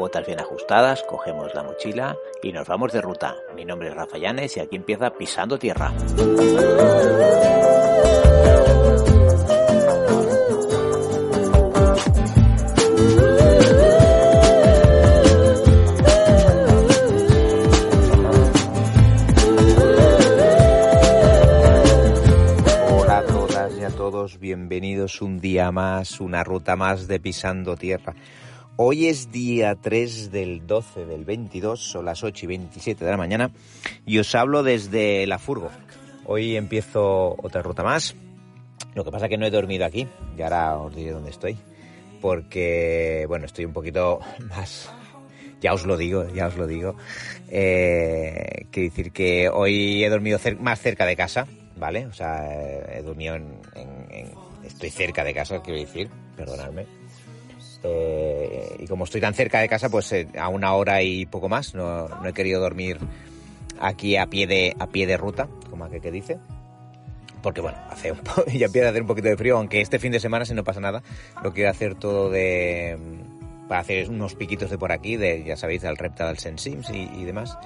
botas bien ajustadas, cogemos la mochila y nos vamos de ruta. Mi nombre es Rafa Llanes y aquí empieza Pisando Tierra. Hola a todas y a todos, bienvenidos un día más, una ruta más de Pisando Tierra. Hoy es día 3 del 12 del 22, son las 8 y 27 de la mañana y os hablo desde la furgo. Hoy empiezo otra ruta más. Lo que pasa es que no he dormido aquí y ahora os diré dónde estoy. Porque, bueno, estoy un poquito más... Ya os lo digo, ya os lo digo. Eh, quiero decir que hoy he dormido cer- más cerca de casa, ¿vale? O sea, he dormido en- en- Estoy cerca de casa, quiero decir, perdonadme. Y como estoy tan cerca de casa, pues eh, a una hora y poco más. No, no he querido dormir aquí a pie de, a pie de ruta, como aquel que dice. Porque bueno, hace ya empieza a hacer un poquito de frío, aunque este fin de semana, si no pasa nada, lo quiero hacer todo de para hacer unos piquitos de por aquí, de ya sabéis, del repta del Sensims y, y demás.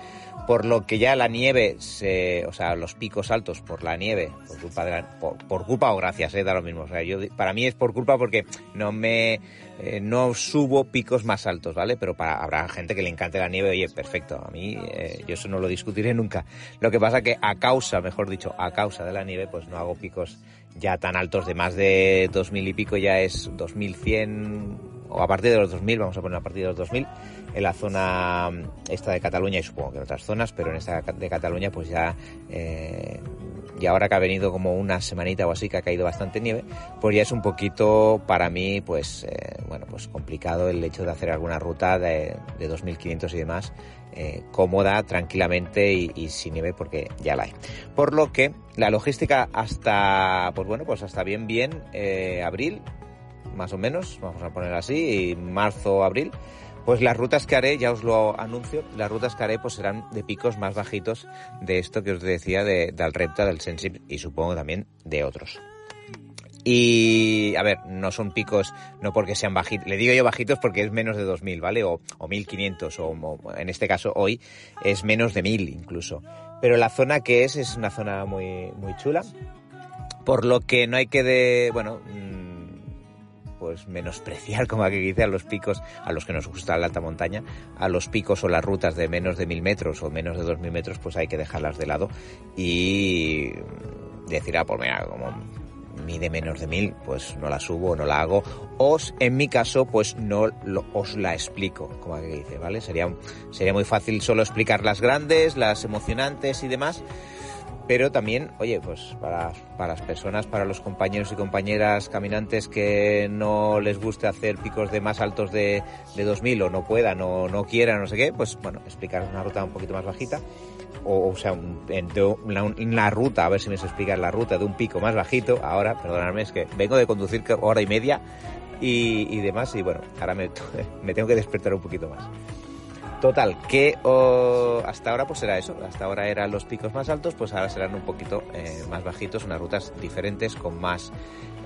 Por lo que ya la nieve, se, o sea, los picos altos por la nieve, por culpa, de la- por, por culpa o gracias, eh, da lo mismo. O sea, yo, para mí es por culpa porque no me, eh, no subo picos más altos, ¿vale? Pero para, habrá gente que le encante la nieve, oye, perfecto. A mí, eh, yo eso no lo discutiré nunca. Lo que pasa que a causa, mejor dicho, a causa de la nieve, pues no hago picos ya tan altos de más de 2000 y pico, ya es 2100 o a partir de los 2000, vamos a poner a partir de los 2000, en la zona esta de Cataluña y supongo que en otras zonas, pero en esta de Cataluña pues ya, eh, y ahora que ha venido como una semanita o así que ha caído bastante nieve, pues ya es un poquito para mí pues, eh, bueno, pues complicado el hecho de hacer alguna ruta de, de 2500 y demás eh, cómoda, tranquilamente y, sin nieve porque ya la hay. Por lo que la logística hasta, pues bueno, pues hasta bien bien abril, más o menos, vamos a poner así, y marzo, abril, pues las rutas que haré, ya os lo anuncio, las rutas que haré pues serán de picos más bajitos de esto que os decía de, del Repta, del Sensib y supongo también de otros. Y, a ver, no son picos, no porque sean bajitos, le digo yo bajitos porque es menos de 2000, ¿vale? O, o 1500, o, en este caso hoy es menos de 1000 incluso. Pero la zona que es, es una zona muy, muy chula, por lo que no hay que de, bueno, pues menospreciar, como aquí dice, a los picos, a los que nos gusta la alta montaña, a los picos o las rutas de menos de mil metros o menos de dos mil metros, pues hay que dejarlas de lado y decir, ah, pues mira, como mide menos de mil, pues no la subo, no la hago. O en mi caso, pues no lo- os la explico, como aquí dice, ¿vale? Sería, sería muy fácil solo explicar las grandes, las emocionantes y demás. Pero también, oye, pues para, para las personas, para los compañeros y compañeras caminantes que no les guste hacer picos de más altos de, de 2000 o no puedan o no quieran, no sé qué, pues bueno, explicar una ruta un poquito más bajita. O, o sea, en una, una ruta, a ver si me se explica la ruta de un pico más bajito. Ahora, perdonadme, es que vengo de conducir hora y media y, y demás. Y bueno, ahora me, me tengo que despertar un poquito más. Total, que hasta ahora pues será eso, hasta ahora eran los picos más altos, pues ahora serán un poquito eh, más bajitos, unas rutas diferentes con más,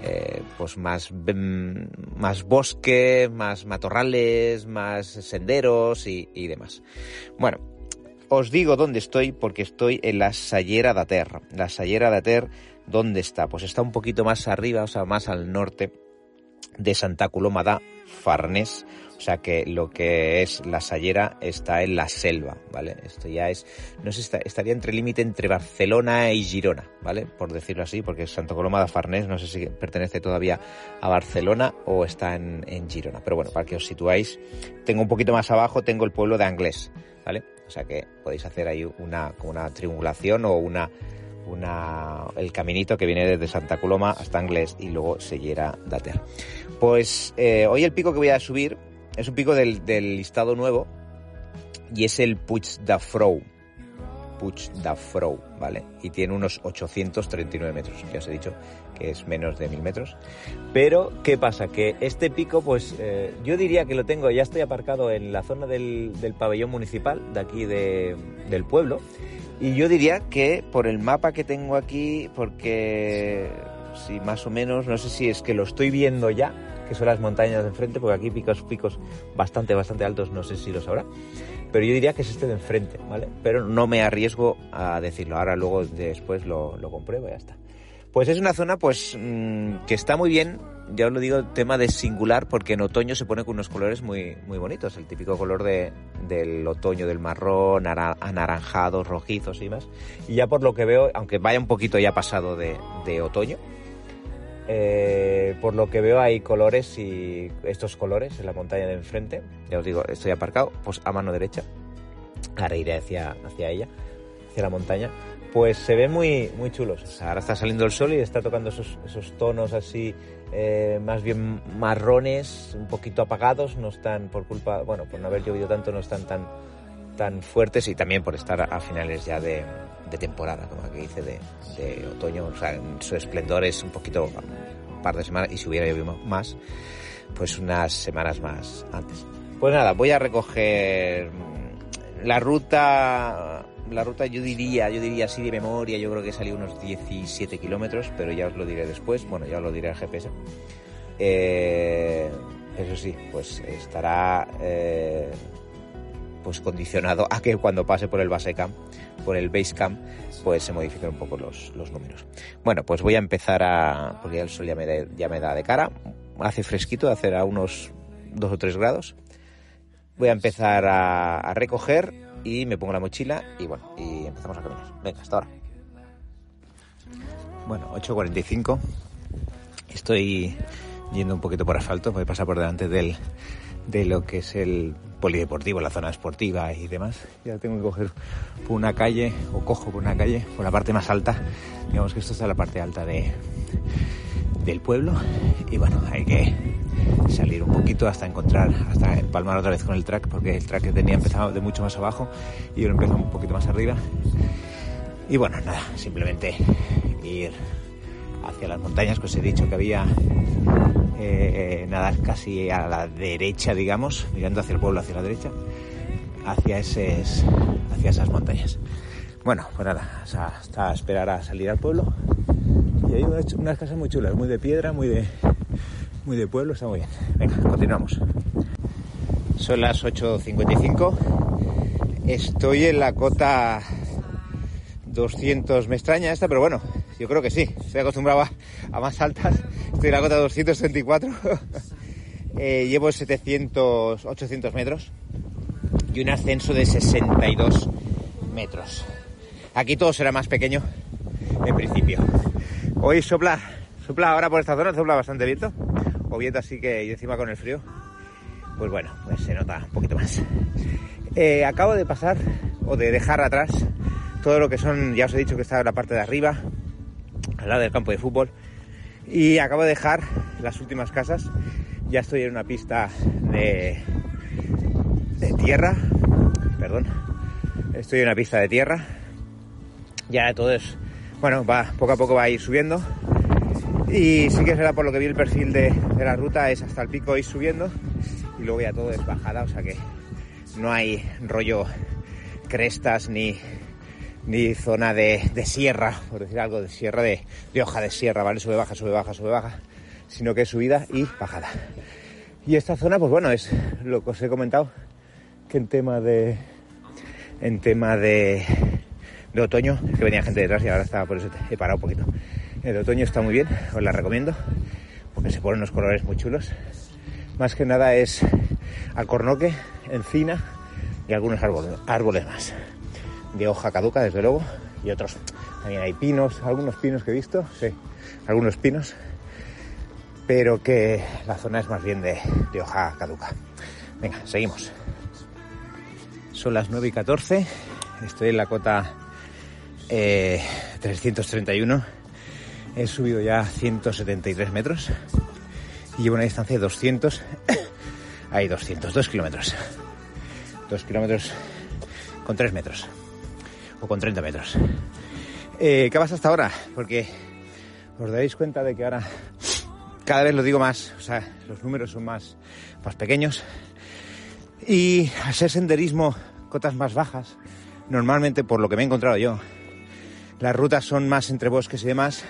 eh, pues más, mm, más bosque, más matorrales, más senderos y, y demás. Bueno, os digo dónde estoy porque estoy en la Sallera de Ter. La Sallera de Ter, ¿dónde está? Pues está un poquito más arriba, o sea, más al norte de Santa Coloma da Farnés. O sea que lo que es la Sallera está en la selva, ¿vale? Esto ya es, no sé, está- estaría entre límite entre Barcelona y Girona, ¿vale? Por decirlo así, porque Santa Coloma de Farnés no sé si pertenece todavía a Barcelona o está en, Girona. Pero bueno, para que os situáis, tengo un poquito más abajo, tengo el pueblo de Anglés, ¿vale? O sea que podéis hacer ahí una, una triangulación o una, una, el caminito que viene desde Santa Coloma hasta Anglés y luego Sellera Dater. Pues eh, hoy el pico que voy a subir es un pico del, listado nuevo y es el Puig de Frou. Puig de Frou, ¿vale? Y tiene unos 839 metros. Ya os he dicho que es menos de 1000 metros. Pero, ¿qué pasa? Que este pico, pues eh, yo diría que lo tengo, ya estoy aparcado en la zona del, pabellón municipal de aquí de- del pueblo. Y yo diría que por el mapa que tengo aquí, porque si más o menos, no sé si es que lo estoy viendo ya, que son las montañas de enfrente, porque aquí picos picos bastante, bastante altos, no sé si lo sabrá, pero yo diría que es este de enfrente, ¿vale? Pero no me arriesgo a decirlo, ahora luego después lo, lo compruebo y ya está. Pues es una zona pues mm, que está muy bien, ya os lo digo, tema de singular, porque en otoño se pone con unos colores muy, muy bonitos, el típico color de, del otoño, del marrón, anaranjados, rojizos y más. Y ya por lo que veo, aunque vaya un poquito ya pasado de, de otoño, eh, por lo que veo hay colores y estos colores en la montaña de enfrente. Ya os digo, estoy aparcado, pues a mano derecha. Ahora iré hacia, hacia ella, hacia la montaña. Pues se ve muy, muy chulos. ahora está saliendo el sol y está tocando esos, esos tonos así, eh, más bien marrones, un poquito apagados. No están por culpa, bueno, por no haber llovido tanto, no están tan, tan fuertes y también por estar a finales ya de, de temporada, como aquí dice, de, de, otoño. O sea, su esplendor es un poquito, un par de semanas, y si hubiera llovido más, pues unas semanas más antes. Pues nada, voy a recoger la ruta, la ruta yo diría, yo diría así de memoria, yo creo que salió unos 17 kilómetros, pero ya os lo diré después, bueno, ya os lo diré al GPS. Eh, eso sí, pues estará eh, pues condicionado a que cuando pase por el base camp, por el base camp, pues se modifiquen un poco los, los números. Bueno, pues voy a empezar a, porque ya el sol ya me, da, me da de cara, hace fresquito, hace a unos 2 o 3 grados. Voy a empezar a recoger y me pongo la mochila y bueno, y empezamos a caminar. Venga, hasta ahora. Bueno, 8.45. Estoy yendo un poquito por asfalto, voy a pasar por delante del, de lo que es el polideportivo, la zona esportiva y demás. Ya tengo que coger por una calle, o cojo por una calle, por la parte más alta. Digamos que esto está la parte alta de, del pueblo. Y bueno, hay que salir un poquito hasta encontrar, hasta empalmar otra vez con el track, porque el track que tenía empezado de mucho más abajo y yo lo empezó un poquito más arriba. Y bueno, nada, simplemente ir hacia las montañas, pues he dicho que había eh, nadar casi a la derecha, digamos, mirando hacia el pueblo, hacia la derecha, hacia, eses, hacia esas montañas. Bueno, pues nada, hasta esperar a salir al pueblo. Y hay unas casas muy chulas, muy de piedra, muy de, muy de pueblo, está muy bien. Venga, continuamos. Son las 8.55. Estoy en la cota 200. Me extraña esta, pero bueno, yo creo que sí. Estoy acostumbrado a, más altas Estoy en la cota 234. eh, llevo 700, 800 metros y un ascenso de 62 metros. Aquí todo será más pequeño en principio. Hoy sopla, sopla ahora por esta zona, sopla bastante viento. O viento así que y encima con el frío. Pues bueno, pues se nota un poquito más. Eh, acabo de pasar o de dejar atrás todo lo que son, ya os he dicho que está en la parte de arriba, al lado del campo de fútbol y acabo de dejar las últimas casas. Ya estoy en una pista de, de tierra. Perdón. Estoy en una pista de tierra. Ya todo es. Bueno, va, poco a poco va a ir subiendo. Y sí que será por lo que vi el perfil de, la ruta, es hasta el pico ir subiendo. Y luego ya todo es bajada, o sea que no hay rollo crestas ni, ni zona de, de, sierra, por decir algo, de sierra de, de, hoja de sierra, ¿vale? Sube, baja, sube, baja, sube, baja, sino que es subida y bajada. Y esta zona, pues bueno, es lo que os he comentado, que en tema de, en tema de, de otoño, que venía gente detrás y ahora estaba, por eso he parado un poquito. El otoño está muy bien, os la recomiendo, porque se ponen unos colores muy chulos. Más que nada es alcornoque, encina y algunos árboles, más de hoja caduca, desde luego, y otros. También hay pinos, algunos pinos que he visto, sí, algunos pinos, pero que la zona es más bien de, hoja caduca. Venga, seguimos. Son las 9 y 14, estoy en la cota eh, 331, he subido ya 173 metros y llevo una distancia de 200, hay 202 kilómetros, 2 kilómetros con 3 metros o con 30 metros. Eh, ¿Qué pasa hasta ahora? Porque os daréis cuenta de que ahora cada vez lo digo más, o sea, los números son más, más pequeños y ser senderismo cotas más bajas, normalmente por lo que me he encontrado yo, las rutas son más entre bosques y demás,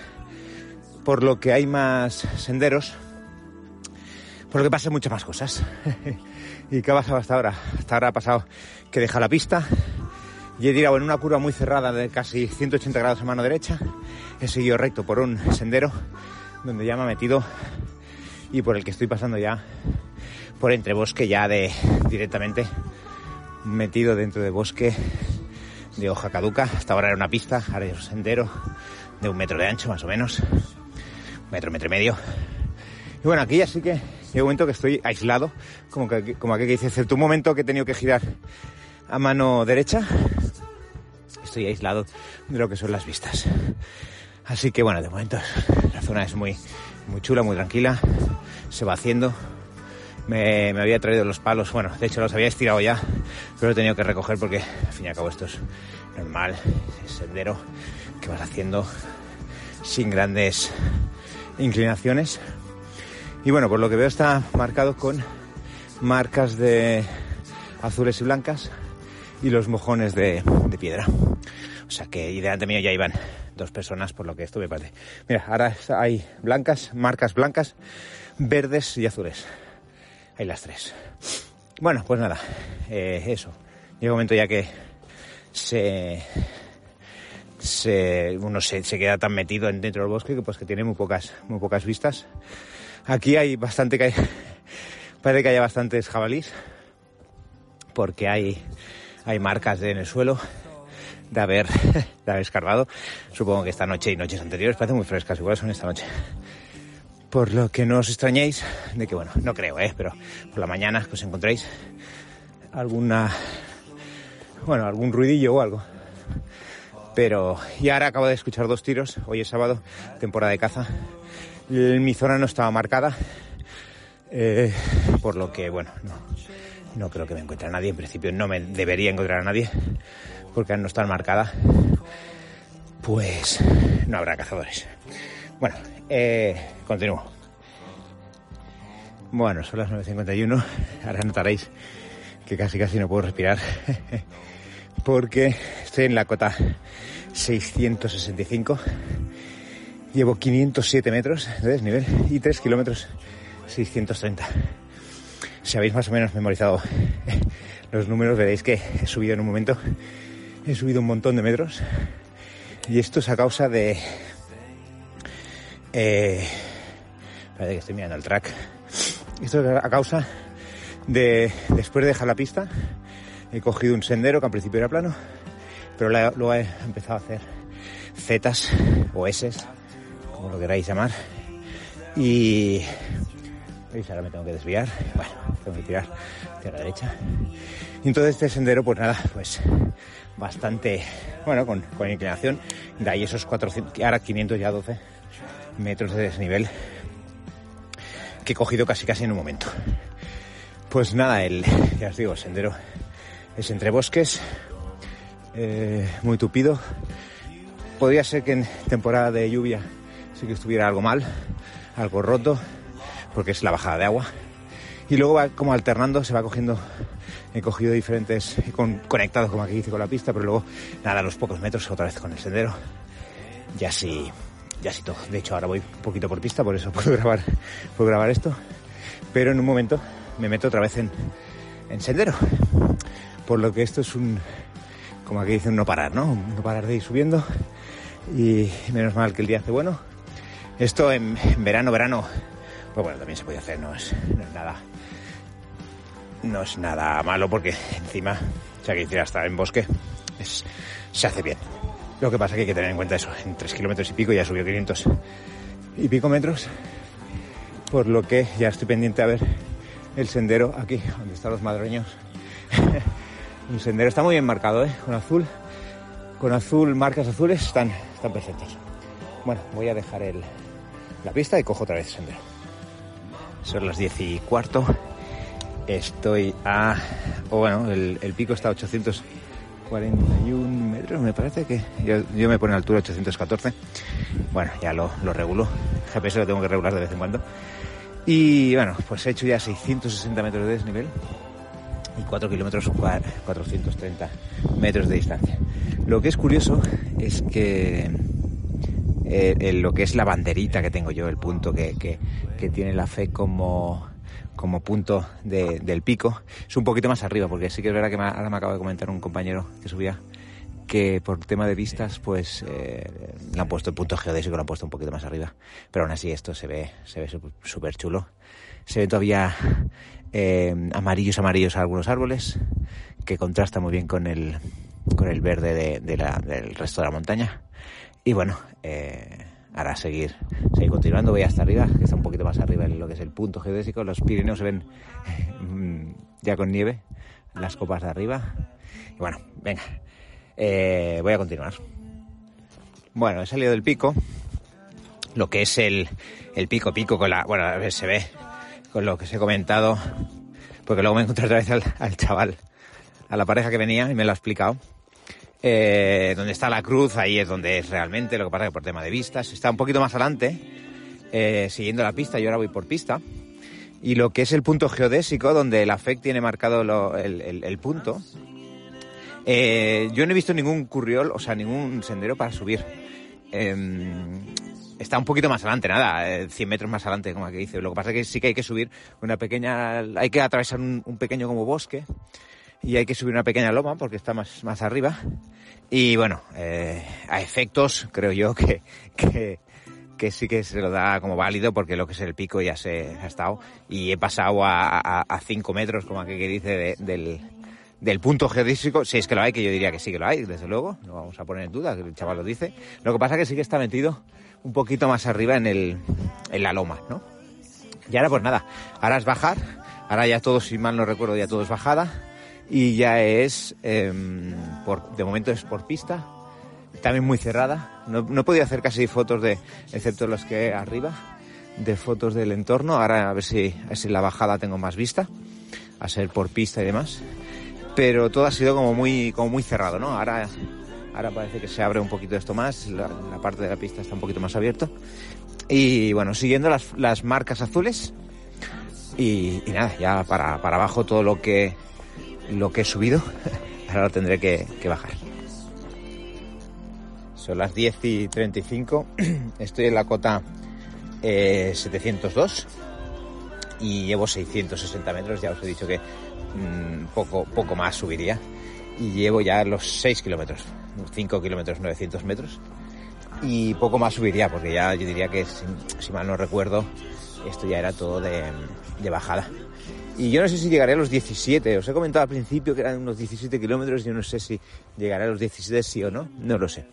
por lo que hay más senderos Porque pasan muchas más cosas. ¿Y qué ha pasado hasta ahora? Hasta ahora ha pasado que deja la pista y he tirado en una curva muy cerrada de casi 180 grados a mano derecha. He seguido recto por un sendero donde ya me ha metido y por el que estoy pasando ya por entre bosque ya de directamente metido dentro de bosque de hoja caduca. Hasta ahora era una pista, ahora es un sendero de un metro de ancho más o menos, metro, metro y medio. Y bueno, aquí ya sí que llega un momento que estoy aislado, como que como aquí que dice, cierto un momento que he tenido que girar a mano derecha, estoy aislado de lo que son las vistas. Así que bueno, de momento la zona es muy, muy chula, muy tranquila, se va haciendo. Me, me, había traído los palos, bueno, de hecho los había estirado ya, pero he tenido que recoger porque al fin y al cabo esto es normal, es sendero que vas haciendo sin grandes inclinaciones. Y bueno, por lo que veo está marcado con marcas de azules y blancas y los mojones de, piedra. O sea que y delante mío ya iban dos personas por lo que estuve parte. Mira, ahora hay blancas, marcas blancas, verdes y azules. Hay las tres. Bueno, pues nada, eh, eso. Llega un momento ya que se, se uno se, queda tan metido dentro del bosque que pues que tiene muy pocas, muy pocas vistas. Aquí hay bastante parece que haya bastantes jabalís porque hay, hay marcas de, en el suelo de haber, de haber escarbado. Supongo que esta noche y noches anteriores parecen muy frescas, igual son esta noche. Por lo que no os extrañéis de que, bueno, no creo, ¿eh? pero por la mañana que os encontréis alguna, bueno, algún ruidillo o algo. Pero, y ahora acabo de escuchar dos tiros, hoy es sábado, temporada de caza. Mi zona no estaba marcada, eh, por lo que, bueno, no, no creo que me encuentre a nadie, en principio no me debería encontrar a nadie porque no estar marcada, pues no habrá cazadores. Bueno, eh, continúo. Bueno, son las 9.51, ahora notaréis que casi casi no puedo respirar, porque estoy en la cota 665, llevo 507 metros de desnivel y 3 kilómetros 630. Si habéis más o menos memorizado los números, veréis que he subido en un momento He subido un montón de metros y esto es a causa de... Eh, parece que estoy mirando el track. Esto es a causa de, después de dejar la pista, he cogido un sendero que al principio era plano, pero luego he empezado a hacer zetas o S, como lo queráis llamar. Y ¿Veis? Ahora me tengo que desviar. Bueno, tengo que tirar hacia la derecha. Y entonces este sendero, pues nada, pues bastante, bueno, con, con inclinación. De ahí esos 400, ahora 500 ya 12 metros de desnivel que he cogido casi casi en un momento. Pues nada, el, ya os digo, el sendero es entre bosques, eh, muy tupido. Podría ser que en temporada de lluvia sí que estuviera algo mal, algo roto, porque es la bajada de agua. Y luego va como alternando, se va cogiendo he cogido diferentes, con, conectado como aquí dice con la pista, pero luego nada, a los pocos metros otra vez con el sendero. Ya sí, ya sí todo. De hecho ahora voy un poquito por pista, por eso puedo grabar, puedo grabar esto. Pero en un momento me meto otra vez en, en sendero. Por lo que esto es un, como aquí dicen, no parar, ¿no? No parar de ir subiendo. Y menos mal que el día hace bueno. Esto en, verano, verano, pues bueno, también se puede hacer, no es, no es nada no es nada malo porque encima, ya que hiciera estar en bosque, es, se hace bien. Lo que pasa es que hay que tener en cuenta eso, en 3 kilómetros y pico ya subió 500 y pico metros, por lo que ya estoy pendiente a ver el sendero aquí, donde están los madroños. Un sendero está muy bien marcado, ¿eh? con azul, con azul, marcas azules, están, están perfectos. Bueno, voy a dejar el, la pista y cojo otra vez el sendero. Son las 10 y cuarto Estoy a... O bueno, el, pico está a 841 metros, me parece que... Yo, me pone altura 814. Bueno, ya lo, lo regulo. GPS lo tengo que regular de vez en cuando. Y bueno, pues he hecho ya 660 metros de desnivel y 4 kilómetros 430 metros de distancia. Lo que es curioso es que eh, lo que es la banderita que tengo yo, el punto que, tiene la fe como como punto del pico. Es un poquito más arriba, porque sí que es verdad que ahora me acaba de comentar un compañero que subía que por tema de vistas, pues eh, le han puesto el punto geodésico, lo han puesto un poquito más arriba. Pero aún así esto se ve se ve súper chulo. Se ve todavía eh, amarillos amarillos algunos árboles, que contrasta muy bien con el, con el verde del resto de la montaña. Y bueno, eh, ahora seguir, seguir continuando, voy hasta arriba, que está un poquito más arriba en lo que es el punto geodésico. Los Pirineos se ven mm, ya con nieve, las copas de arriba. Y bueno, venga, eh, voy a continuar. Bueno, he salido del pico, lo que es el, el pico pico con la, bueno, a ver, se ve con lo que os he comentado, porque luego me encontré otra vez al, chaval, a la pareja que venía y me lo ha explicado. Eh, donde está la cruz, ahí es donde es realmente, lo que pasa que por tema de vistas, está un poquito más adelante, eh, siguiendo la pista, yo ahora voy por pista, y lo que es el punto geodésico, donde la FEC tiene marcado el, punto, eh, yo no he visto ningún curriol, o sea, ningún sendero para subir. Está un poquito más adelante, nada, 100 eh, metros más adelante, como que dice. Lo que pasa es que sí que hay que subir una pequeña, hay que atravesar un, pequeño como bosque y hay que subir una pequeña loma porque está más, más arriba. Y bueno, eh, a efectos creo yo que, que, sí que se lo da como válido porque lo que es el pico ya se ha estado y he pasado a 5 metros, como que dice, del, del punto geodésico, si es que lo hay, que yo diría que sí que lo hay, desde luego, no vamos a poner en duda, el chaval lo dice. Lo que pasa es que sí que está metido un poquito más arriba en, el, en la loma, ¿no? Y ahora pues nada, ahora es bajar, ahora ya todo, si mal no recuerdo, ya todo es bajada y ya es, em, por, de momento es por pista, también muy cerrada. No, no he hacer casi fotos de, excepto los que arriba, de fotos del entorno. Ahora a ver si, a ver si la bajada tengo más vista, a ser por pista y demás pero todo ha sido como muy, como muy cerrado, ¿no? Ahora, ahora parece que se abre un poquito esto más, la, parte de la pista está un poquito más abierto. Y bueno, siguiendo las, marcas azules y, nada, ya para, para, abajo todo lo que, lo que he subido, ahora lo tendré que, bajar. Son las 10 y 35, estoy en la cota 702 eh, y llevo 660 metros, ya os he dicho que Mm, poco, poco más subiría. Y llevo ya los 6 kilómetros, 5 kilómetros 900 metros. Y poco más subiría, porque ya yo diría que, si, mal no recuerdo, esto ya era todo de, bajada. Y yo no sé si llegaré a los 17. Os he comentado al principio que eran unos 17 kilómetros. Yo no sé si llegaré a los 17 sí o no. No lo sé.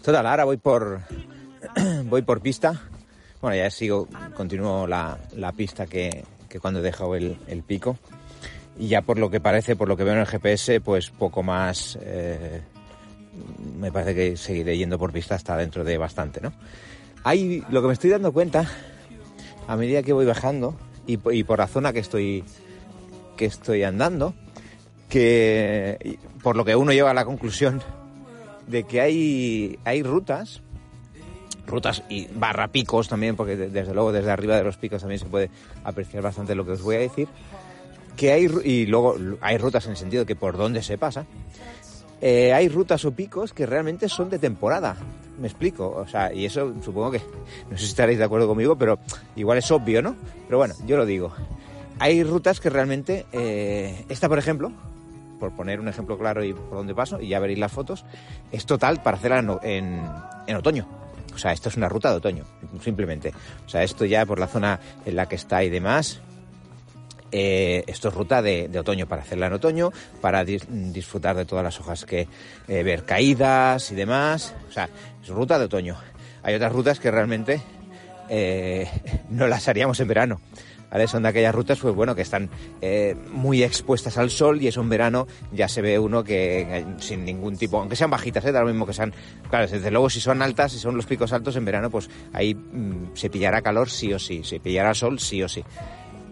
Total, ahora voy por, voy por pista. Bueno, ya sigo, continúo la, la pista que, que cuando he dejado el, el pico y ya por lo que parece, por lo que veo en el GPS, pues poco más, eh, me parece que seguiré yendo por pista hasta dentro de bastante, ¿no? Hay, lo que me estoy dando cuenta, a medida que voy bajando y, por la zona que estoy, que estoy andando, que por lo que uno lleva a la conclusión de que hay, hay rutas, rutas y barra picos también, porque desde luego desde arriba de los picos también se puede apreciar bastante lo que os voy a decir, que hay, y luego hay rutas en el sentido de que por dónde se pasa, eh, hay rutas o picos que realmente son de temporada. Me explico, o sea, y eso supongo que, no sé si estaréis de acuerdo conmigo, pero igual es obvio, ¿no? Pero bueno, yo lo digo. Hay rutas que realmente, eh, esta por ejemplo, por poner un ejemplo claro y por dónde paso, y ya veréis las fotos, es total para hacerla en, en otoño. O sea, esto es una ruta de otoño, simplemente. O sea, esto ya por la zona en la que está y demás, eh, esto es ruta de, otoño, para hacerla en otoño, para disfrutar de todas las hojas que eh, ver caídas y demás. O sea, es ruta de otoño. Hay otras rutas que realmente eh, no las haríamos en verano. ¿Vale? Son de aquellas rutas, pues bueno, que están muy expuestas al sol y eso en verano ya se ve uno que sin ningún tipo, aunque sean bajitas, ¿eh? da lo mismo que sean, claro, desde luego si son altas, si son los picos altos en verano, pues ahí mm, se pillará calor sí o sí, se pillará sol sí o sí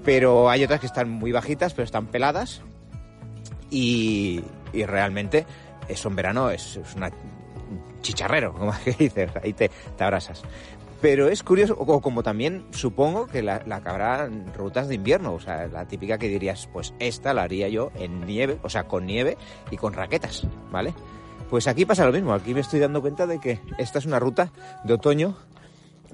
pero hay otras que están muy bajitas, pero están peladas y, realmente eso en verano es, una chicharrero, como que dices, ahí te, te abrasas. Pero es curioso, o como también supongo que la, la rutas de invierno, o sea, la típica que dirías, pues esta la haría yo en nieve, o sea, con nieve y con raquetas, ¿vale? Pues aquí pasa lo mismo, aquí me estoy dando cuenta de que esta es una ruta de otoño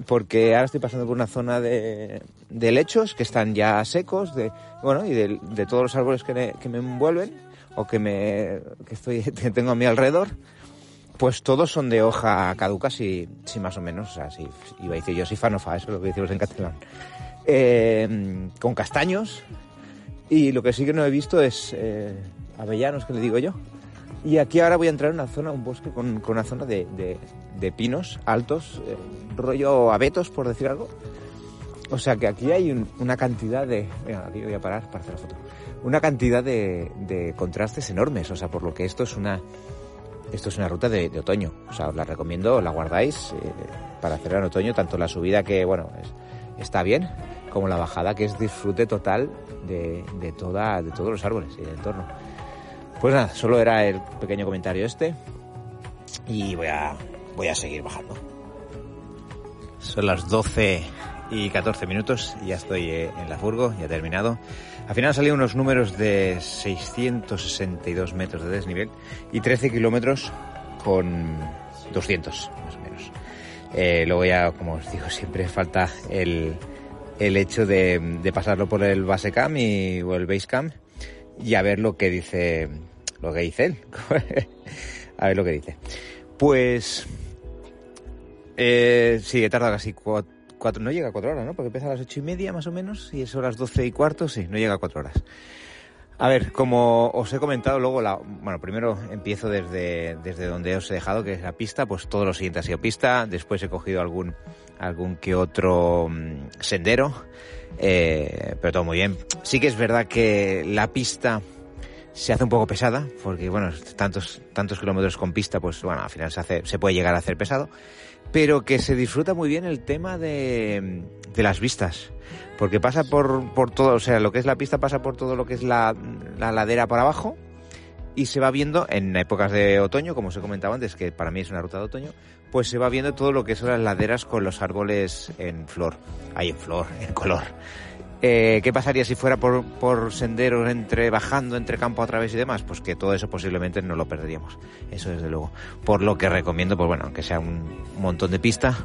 porque ahora estoy pasando por una zona de, lechos que están ya secos, de, bueno, y de, de todos los árboles que me, que me envuelven o que, me, que, estoy, que tengo a mi alrededor, pues todos son de hoja caduca, si, si más o menos, o sea, si, iba a decir yo, si fanofa, eso es lo que decimos en catalán. Eh, con castaños, y lo que sí que no he visto es eh, avellanos, que le digo yo. Y aquí ahora voy a entrar en una zona, un bosque con, con una zona de, de, pinos altos, eh, rollo abetos, por decir algo. O sea que aquí hay un, una cantidad de... Venga, aquí voy a parar para hacer la foto. Una cantidad de, de, contrastes enormes, o sea, por lo que esto es una... Esto es una ruta de, de otoño, o sea, os la recomiendo, la guardáis eh, para hacerla en otoño, tanto la subida que, bueno, es, está bien, como la bajada que es disfrute total de, de, toda, de todos los árboles y del entorno. Pues nada, solo era el pequeño comentario este y voy a, voy a seguir bajando. Son las 12 y 14 minutos, ya estoy eh, en la furgo, ya he terminado. Al final salido unos números de 662 metros de desnivel y 13 kilómetros con 200, más o menos. Eh, luego ya, como os digo, siempre falta el, el hecho de, de, pasarlo por el base cam y, o el base cam y a ver lo que dice lo que dice él. a ver lo que dice. Pues eh, sí, he tardado casi cuatro, cuatro, no llega a cuatro horas, ¿no? Porque empieza a las ocho y media más o menos y son las doce y cuarto, sí, no llega a cuatro horas. A ver, como os he comentado, luego la, bueno, primero empiezo desde, desde donde os he dejado, que es la pista, pues todo lo siguiente ha sido pista, después he cogido algún, algún que otro um, sendero, eh, pero todo muy bien. Sí que es verdad que la pista se hace un poco pesada, porque bueno, tantos, tantos kilómetros con pista, pues bueno, al final se hace, se puede llegar a hacer pesado, pero que se disfruta muy bien el tema de, de las vistas, porque pasa por, por todo, o sea, lo que es la pista pasa por todo lo que es la, la ladera por abajo, y se va viendo en épocas de otoño, como os he comentado antes, que para mí es una ruta de otoño, pues se va viendo todo lo que son las laderas con los árboles en flor, ahí en flor, en color. Eh, ¿Qué pasaría si fuera por, por, senderos entre bajando entre campo a través y demás? Pues que todo eso posiblemente no lo perderíamos. Eso desde luego. Por lo que recomiendo, pues bueno, aunque sea un montón de pista,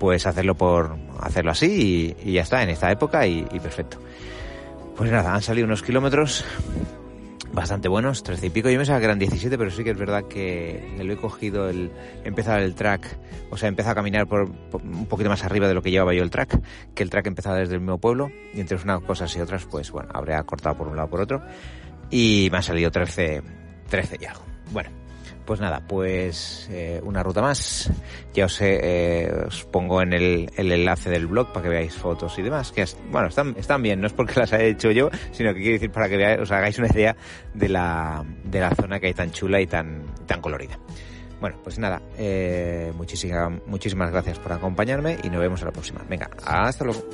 pues hacerlo por hacerlo así y, ya está en esta época y perfecto. Pues nada, han salido unos kilómetros bastante buenos, 13 y pico. Yo me sabía que eran 17, pero sí que es verdad que lo he cogido el empezar el track, o sea, empezado a caminar por, un poquito más arriba de lo que llevaba yo el track, que el track empezaba desde el mismo pueblo, y entre unas cosas y otras, pues bueno, habría cortado por un lado por otro, y me han salido 13, 13 y algo. Bueno, pues nada, pues eh, una ruta más. Ya os, eh, pongo en el, enlace del blog para que veáis fotos y demás. Que bueno, están, están bien, no es porque las haya hecho yo, sino que quiero decir para que veáis, os hagáis una idea de la, de la zona que hay tan chula y tan, tan colorida. Bueno, pues nada, eh, muchísimas gracias por acompañarme y nos vemos a la próxima. Venga, hasta luego.